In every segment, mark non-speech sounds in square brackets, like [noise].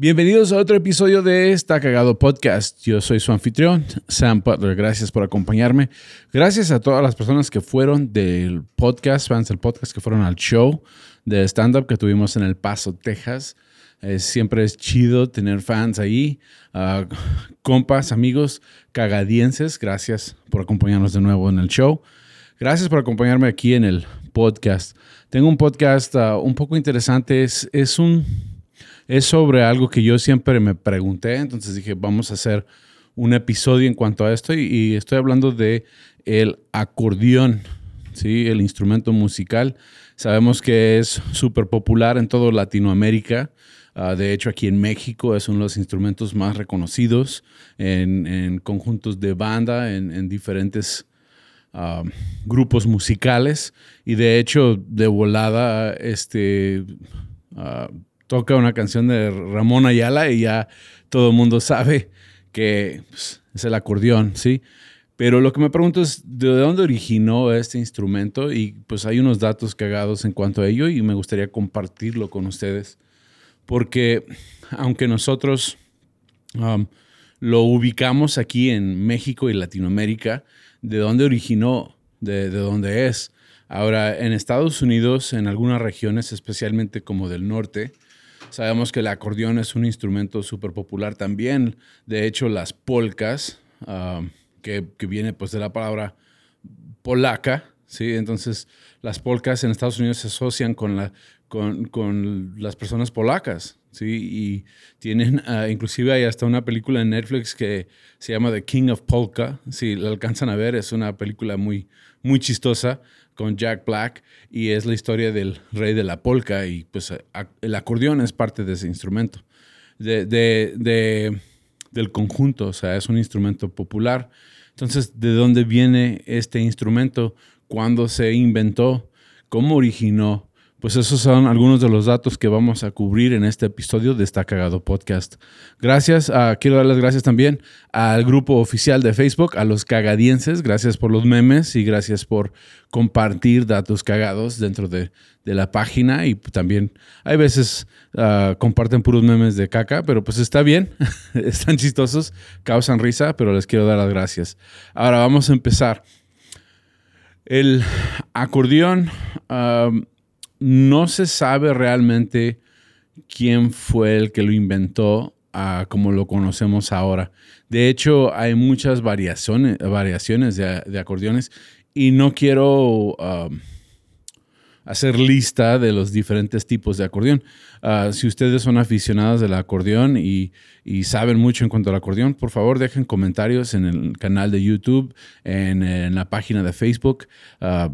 Bienvenidos a otro episodio de Está Cagado Podcast. Yo soy su anfitrión, Sam Butler. Gracias por acompañarme. Gracias a todas las personas que fueron del podcast, fans del podcast, que fueron al show de stand-up que tuvimos en El Paso, Texas. siempre es chido tener fans ahí, uh, compas, amigos cagadienses. Gracias por acompañarnos de nuevo en el show. Gracias por acompañarme aquí en el podcast. Tengo un podcast uh, un poco interesante. Es, es un es sobre algo que yo siempre me pregunté, entonces dije, vamos a hacer un episodio en cuanto a esto y, estoy hablando de el acordeón, ¿sí? el instrumento musical. Sabemos que es súper popular en toda Latinoamérica. Ah, de hecho, aquí en México es uno de los instrumentos más reconocidos en, conjuntos de banda, en, diferentes ah, grupos musicales. Y de hecho, de volada, este, uh, toca una canción de Ramón Ayala y ya todo el mundo sabe que pues, es el acordeón, ¿sí? Pero lo que me pregunto es, ¿de dónde originó este instrumento? Y pues hay unos datos cagados en cuanto a ello y me gustaría compartirlo con ustedes. Porque aunque nosotros um, lo ubicamos aquí en México y Latinoamérica, ¿de dónde originó? ¿De, de dónde es? Ahora, en Estados Unidos, en algunas regiones, especialmente como del norte, Sabemos que el acordeón es un instrumento súper popular también. De hecho, las polcas, ah, que, viene pues de la palabra polaca, ¿sí? Entonces, las polcas en Estados Unidos se asocian con, la, con, las personas polacas, ¿sí? Y tienen, ah, inclusive hay hasta una película en Netflix que se llama The King of Polka. Si la alcanzan a ver, es una película muy, muy chistosa con Jack Black y es la historia del rey de la polka y pues el acordeón es parte de ese instrumento, de, del conjunto, o sea, es un instrumento popular. Entonces, ¿de dónde viene este instrumento? ¿Cuándo se inventó? ¿Cómo originó? Pues esos son algunos de los datos que vamos a cubrir en este episodio de Está Cagado Podcast. Gracias, a, quiero dar las gracias también al grupo oficial de Facebook, a los cagadienses, gracias por los memes y gracias por compartir datos cagados dentro de, la página y también hay veces ah, comparten puros memes de caca, pero pues está bien, [laughs] están chistosos, causan risa, pero les quiero dar las gracias. Ahora vamos a empezar. El acordeón no se sabe realmente quién fue el que lo inventó como lo conocemos ahora. De hecho, hay muchas variaciones, variaciones de, acordeones y no quiero um, hacer lista de los diferentes tipos de acordeón. Ah, si ustedes son aficionados del acordeón y, saben mucho en cuanto al acordeón, por favor dejen comentarios en el canal de YouTube, en, la página de Facebook. Ah,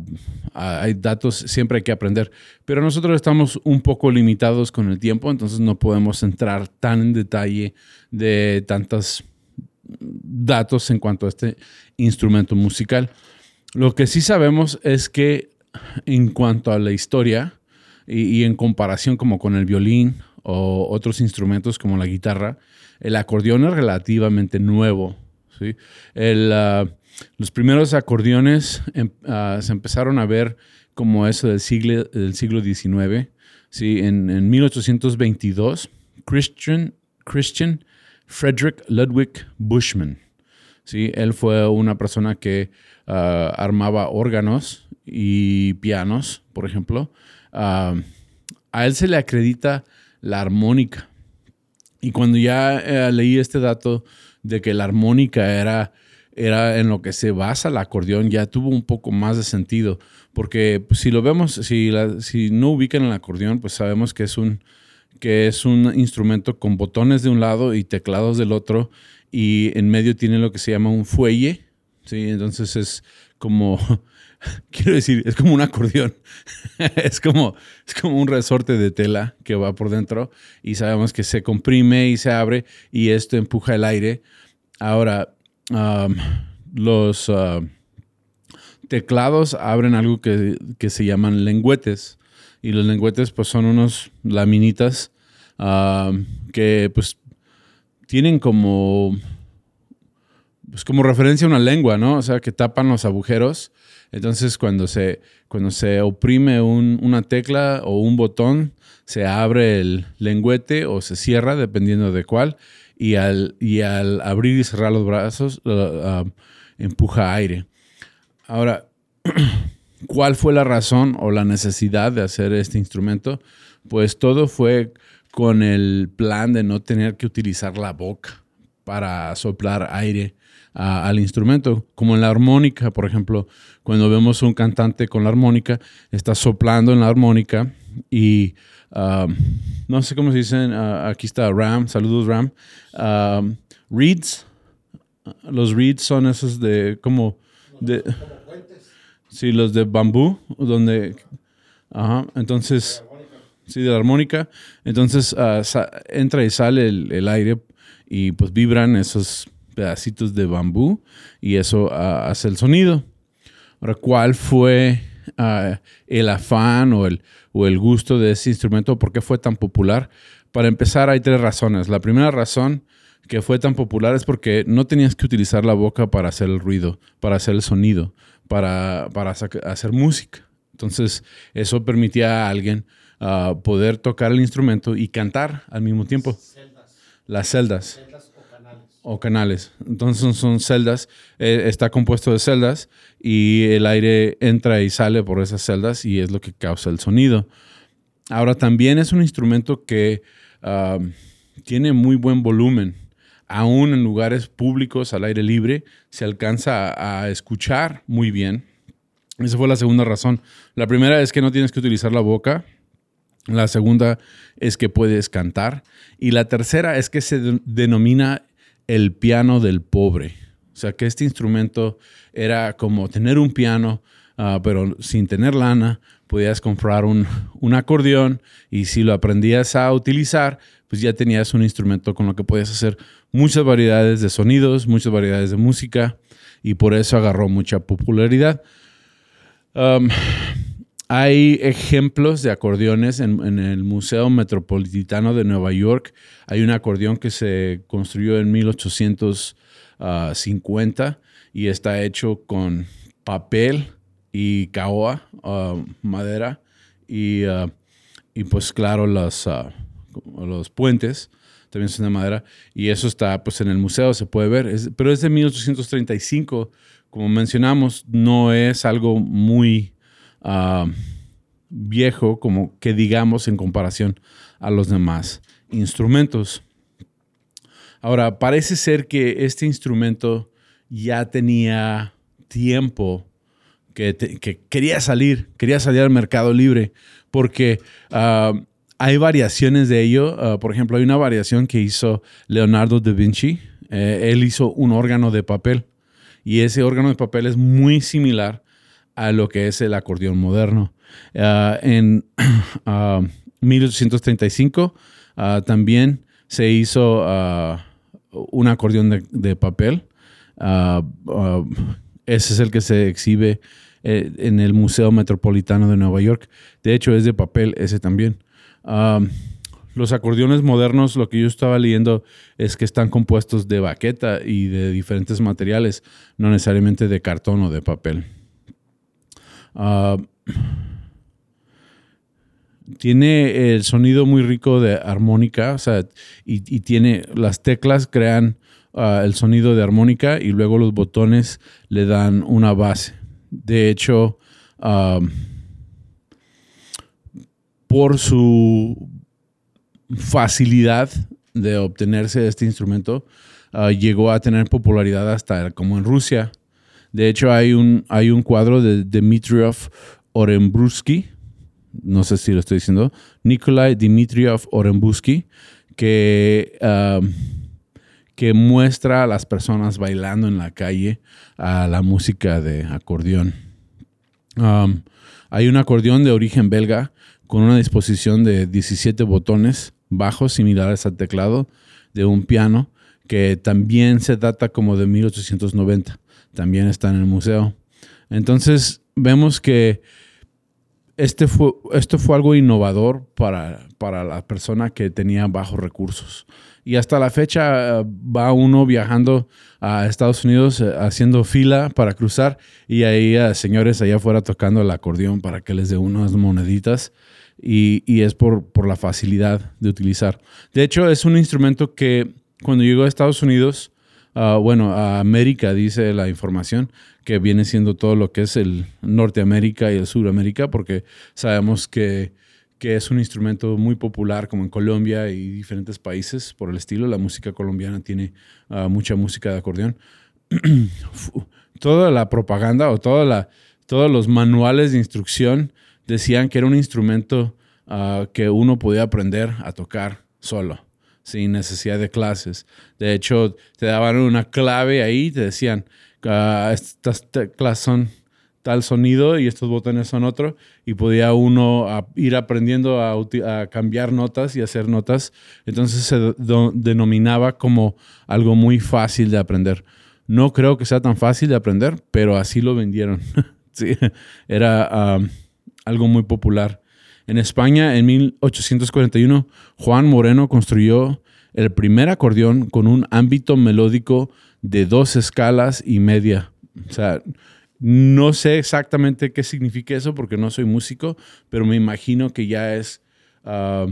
ah, hay datos, siempre hay que aprender. Pero nosotros estamos un poco limitados con el tiempo, entonces no podemos entrar tan en detalle de tantos datos en cuanto a este instrumento musical. Lo que sí sabemos es que en cuanto a la historia y, en comparación como con el violín o otros instrumentos como la guitarra, el acordeón es relativamente nuevo. ¿sí? Ah, los primeros acordeones em, ah, se empezaron a ver como eso del siglo, del siglo XIX. ¿sí? En, 1822, Christian, Christian Frederick Ludwig Bushman. ¿sí? Él fue una persona que ah, armaba órganos y pianos, por ejemplo, ah, a él se le acredita la armónica. Y cuando ya eh, leí este dato de que la armónica era, era en lo que se basa el acordeón, ya tuvo un poco más de sentido. Porque pues, si lo vemos, si, si no ubican el acordeón, pues sabemos que es un que es un instrumento con botones de un lado y teclados del otro, y en medio tiene lo que se llama un fuelle, ¿sí? Entonces es como [laughs] quiero decir, es como un acordeón. [laughs] es, como, es como un resorte de tela que va por dentro y sabemos que se comprime y se abre y esto empuja el aire. Ahora, los, teclados abren algo que, se llaman lengüetes. Y los lengüetes pues son unos laminitas que pues tienen como pues como referencia a una lengua, ¿no? O sea, que tapan los agujeros. Entonces, cuando se, cuando se oprime una tecla o un botón, se abre el lengüete o se cierra, dependiendo de cuál. Y al, y al abrir y cerrar los brazos, uh, empuja aire. Ahora, [clears throat] ¿cuál fue la razón o la necesidad de hacer este instrumento? Pues todo fue con el plan de no tener que utilizar la boca para soplar aire al instrumento, como en la armónica, por ejemplo, cuando vemos un cantante con la armónica, está soplando en la armónica y um, no sé cómo se dicen, uh, aquí está Ram, saludos Ram, um, reeds, los reeds son esos de como de... Sí, los de bambú, donde... Ajá, entonces... Sí, de la armónica. Entonces uh, entra y sale el, aire y pues vibran esos pedacitos de bambú y eso ah, hace el sonido. Ahora, ¿cuál fue ah, el afán o el, o el gusto de ese instrumento? ¿Por qué fue tan popular? Para empezar, hay tres razones. La primera razón que fue tan popular es porque no tenías que utilizar la boca para hacer el ruido, para hacer el sonido, para, para hacer música. Entonces, eso permitía a alguien ah, poder tocar el instrumento y cantar al mismo tiempo. Las celdas o canales. Entonces son celdas, eh, está compuesto de celdas y el aire entra y sale por esas celdas y es lo que causa el sonido. Ahora también es un instrumento que tiene muy buen volumen. Aún en lugares públicos al aire libre se alcanza a, escuchar muy bien. Esa fue la segunda razón. La primera es que no tienes que utilizar la boca. La segunda es que puedes cantar. Y la tercera es que se denomina el piano del pobre. O sea, que este instrumento era como tener un piano, ah, pero sin tener lana, podías comprar un, acordeón y si lo aprendías a utilizar, pues ya tenías un instrumento con lo que podías hacer muchas variedades de sonidos, muchas variedades de música y por eso agarró mucha popularidad. Hay ejemplos de acordeones en, el Museo Metropolitano de Nueva York. Hay un acordeón que se construyó en 1850 y está hecho con papel y caoa, uh, madera, y, uh, y, pues claro, los, uh, los puentes también son de madera. Y eso está pues en el museo, se puede ver. pero es de 1835. Como mencionamos, no es algo muy Viejo, como que digamos en comparación a los demás instrumentos. Ahora, parece ser que este instrumento ya tenía tiempo que, quería salir, quería salir al mercado libre, porque hay variaciones de ello. Ah, por ejemplo, hay una variación que hizo Leonardo da Vinci. Eh, él hizo un órgano de papel y ese órgano de papel es muy similar a lo que es el acordeón moderno. Ah, en [clears throat] 1835 ah, también se hizo ah, un acordeón de, papel. ese es el que se exhibe eh, en el Museo Metropolitano de Nueva York. De hecho, es de papel ese también. los acordeones modernos, lo que yo estaba leyendo es que están compuestos de baqueta y de diferentes materiales, no necesariamente de cartón o de papel. Ah, tiene el sonido muy rico de armónica, o sea, y, tiene las teclas crean ah, el sonido de armónica y luego los botones le dan una base. De hecho, ah, por su facilidad de obtenerse este instrumento, llegó a tener popularidad hasta como en Rusia. De hecho, hay un, hay un cuadro de Dmitriev Orenbrusky, no sé si lo estoy diciendo, Nikolai Dmitriev Orenbrusky, que, um, que muestra a las personas bailando en la calle a la música de acordeón. Um, hay un acordeón de origen belga con una disposición de 17 botones bajos similares al teclado de un piano que también se data como de 1890 también está en el museo. Entonces vemos que este fue, esto fue algo innovador para, para la persona que tenía bajos recursos. Y hasta la fecha eh, va uno viajando a Estados Unidos eh, haciendo fila para cruzar y ahí hay señores allá afuera tocando el acordeón para que les dé unas moneditas. Y, y, es por, por la facilidad de utilizar. De hecho, es un instrumento que cuando llegó a Estados Unidos, uh, bueno, a América, dice la información, que viene siendo todo lo que es el Norteamérica y el Suramérica, porque sabemos que, que es un instrumento muy popular como en Colombia y diferentes países por el estilo. La música colombiana tiene uh, mucha música de acordeón. [clears throat] toda la propaganda o todos los manuales de instrucción decían que era un instrumento uh, que uno podía aprender a tocar solo sin necesidad de clases. De hecho, te daban una clave ahí, te decían, uh, estas teclas son tal sonido y estos botones son otro, y podía uno ir aprendiendo a, cambiar notas y hacer notas. Entonces se denominaba como algo muy fácil de aprender. No creo que sea tan fácil de aprender, pero así lo vendieron. [laughs] era algo muy popular. En España, en 1841, Juan Moreno construyó el primer acordeón con un ámbito melódico de dos escalas y media. O sea, no sé exactamente qué significa eso porque no soy músico, pero me imagino que ya es ah,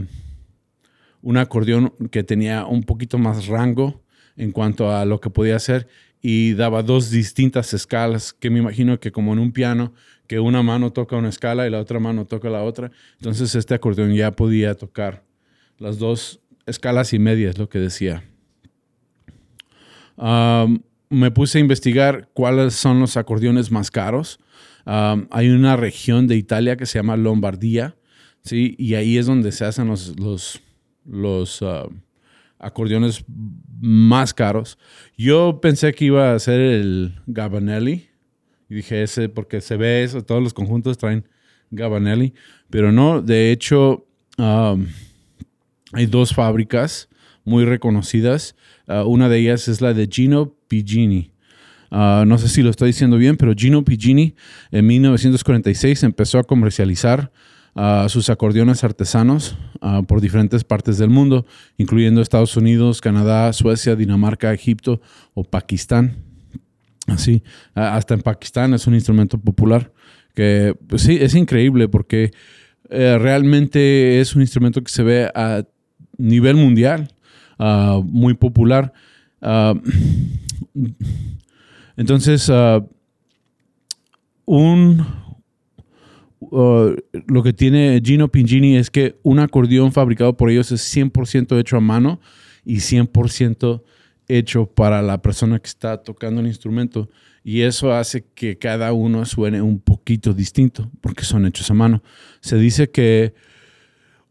un acordeón que tenía un poquito más rango en cuanto a lo que podía hacer y daba dos distintas escalas, que me imagino que como en un piano, que una mano toca una escala y la otra mano toca la otra. Entonces este acordeón ya podía tocar las dos escalas y medias, lo que decía. me puse a investigar cuáles son los acordeones más caros. hay una región de Italia que se llama Lombardía, ¿sí? y ahí es donde se hacen los, los, los acordeones más caros. Yo pensé que iba a ser el Gabanelli. Y dije ese porque se ve eso, todos los conjuntos traen Gabanelli. Pero no, de hecho, hay dos fábricas muy reconocidas. Uh, una de ellas es la de Gino Pigini. Uh, no sé si lo estoy diciendo bien, pero Gino Pigini en 1946 empezó a comercializar sus acordeones artesanos por diferentes partes del mundo, incluyendo Estados Unidos, Canadá, Suecia, Dinamarca, Egipto o Pakistán. Así, hasta en Pakistán es un instrumento popular que pues sí, es increíble porque eh, realmente es un instrumento que se ve a nivel mundial, muy popular. entonces, un, Uh, lo que tiene Gino Pingini es que un acordeón fabricado por ellos es 100% hecho a mano y 100% hecho para la persona que está tocando el instrumento. Y eso hace que cada uno suene un poquito distinto porque son hechos a mano. Se dice que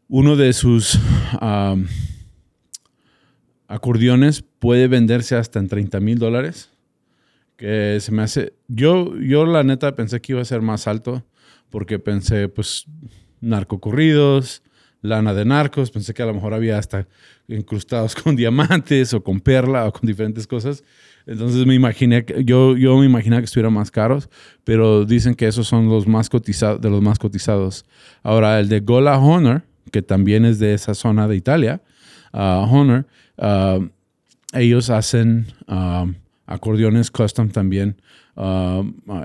uno de sus acordeones puede venderse hasta en 30 mil dólares. Que se me hace. Yo, yo, la neta, pensé que iba a ser más alto porque pensé, pues, narcocorridos, lana de narcos, pensé que a lo mejor había hasta incrustados [laughs] con diamantes o con perla o con diferentes cosas. Entonces me imaginé, yo, yo me imaginaba que estuvieran más caros, pero dicen que esos son los más cotizados, de los más cotizados. Ahora, el de Gola Honor, que también es de esa zona de Italia, uh, Honor, uh, ellos hacen uh, acordeones custom también,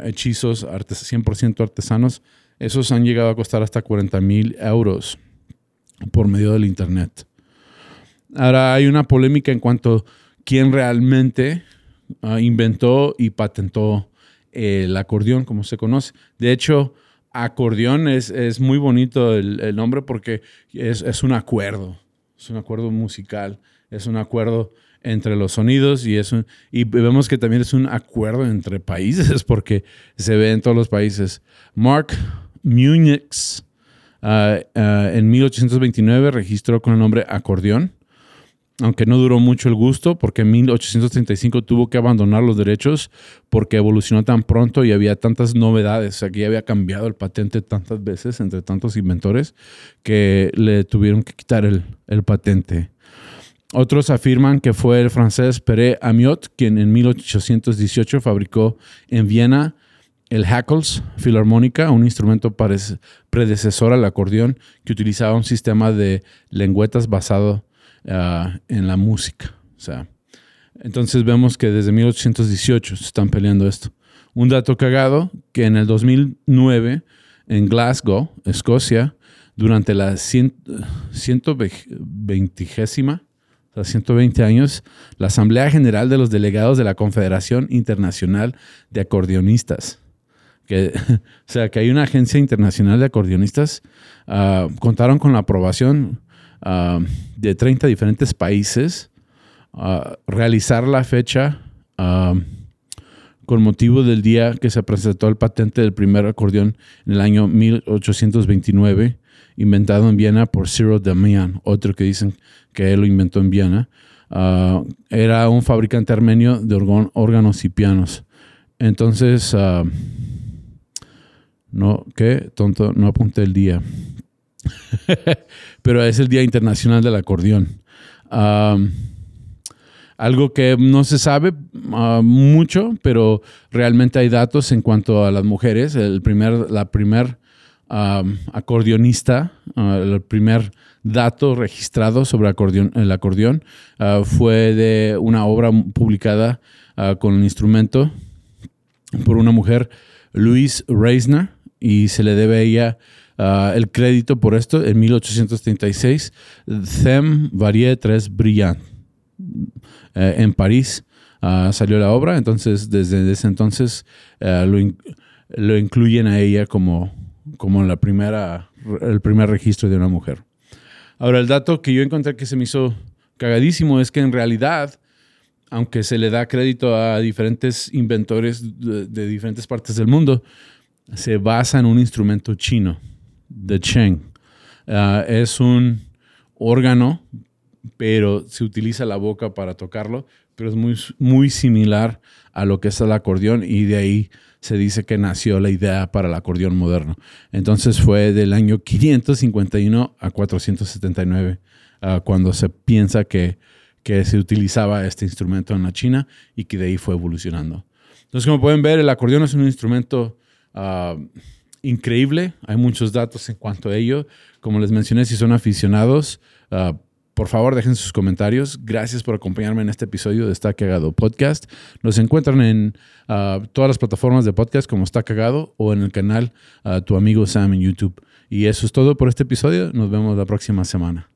hechizos 100% artesanos esos han llegado a costar hasta 40 mil euros por medio del Internet. Ahora hay una polémica en cuanto a quién realmente ah, inventó y patentó el acordeón, como se conoce. De hecho, acordeón es, es muy bonito el, nombre porque es, es, un acuerdo, es un acuerdo musical, es un acuerdo entre los sonidos y, es y vemos que también es un acuerdo entre [laughs] países porque se ve en todos los países. Mark Munich ah, ah, en 1829 registró con el nombre acordeón, aunque no duró mucho el gusto porque en 1835 tuvo que abandonar los derechos porque evolucionó tan pronto y había tantas novedades, aquí había cambiado el patente tantas veces entre tantos inventores que le tuvieron que quitar el, el patente. Otros afirman que fue el francés Pere Amiot quien en 1818 fabricó en Viena el hackles filarmónica, un instrumento predecesor al acordeón que utilizaba un sistema de lengüetas basado ah, en la música. O sea, entonces vemos que desde 1818 se están peleando esto. Un dato cagado, que en el 2009 en Glasgow, Escocia, durante la 120 120 años, la Asamblea General de los Delegados de la Confederación Internacional de Acordeonistas, que, [laughs] o sea, que hay una agencia internacional de acordeonistas, ah, contaron con la aprobación ah, de 30 diferentes países a realizar la fecha con motivo del día que se presentó el patente del primer acordeón en el año 1829, inventado en Viena por Cyril Damian, otro que dicen que él lo inventó en Viena. Ah, era un fabricante armenio de órganos y pianos. Entonces, uh, no, qué tonto, no apunté el día. [laughs] Pero es el Día Internacional del Acordeón. Ah, algo que no se sabe ah, mucho, pero realmente hay datos en cuanto a las mujeres. El primer, la primer acordeonista, ah, el primer dato registrado sobre el acordeón ah, fue de una obra publicada con el instrumento por una mujer, Louise Reisner, y se le debe a ella el crédito por esto en 1836, Them Varie Tres Brillant. Eh, en París ah, salió la obra, entonces desde ese entonces eh, lo, incluyen a ella como, como la primera, el primer registro de una mujer. Ahora, el dato que yo encontré que se me hizo cagadísimo es que en realidad, aunque se le da crédito a diferentes inventores de, diferentes partes del mundo, se basa en un instrumento chino, de Cheng. Ah, es un órgano pero se utiliza la boca para tocarlo, pero es muy, muy similar a lo que es el acordeón y de ahí se dice que nació la idea para el acordeón moderno. Entonces fue del año 551 a 479 ah, cuando se piensa que, que se utilizaba este instrumento en la China y que de ahí fue evolucionando. Entonces, como pueden ver, el acordeón es un instrumento ah, increíble. Hay muchos datos en cuanto a ello. Como les mencioné, si son aficionados, uh, por favor, dejen sus comentarios. Gracias por acompañarme en este episodio de Está Cagado Podcast. Nos encuentran en ah, todas las plataformas de podcast como Está Cagado o en el canal ah, Tu Amigo Sam en YouTube. Y eso es todo por este episodio. Nos vemos la próxima semana.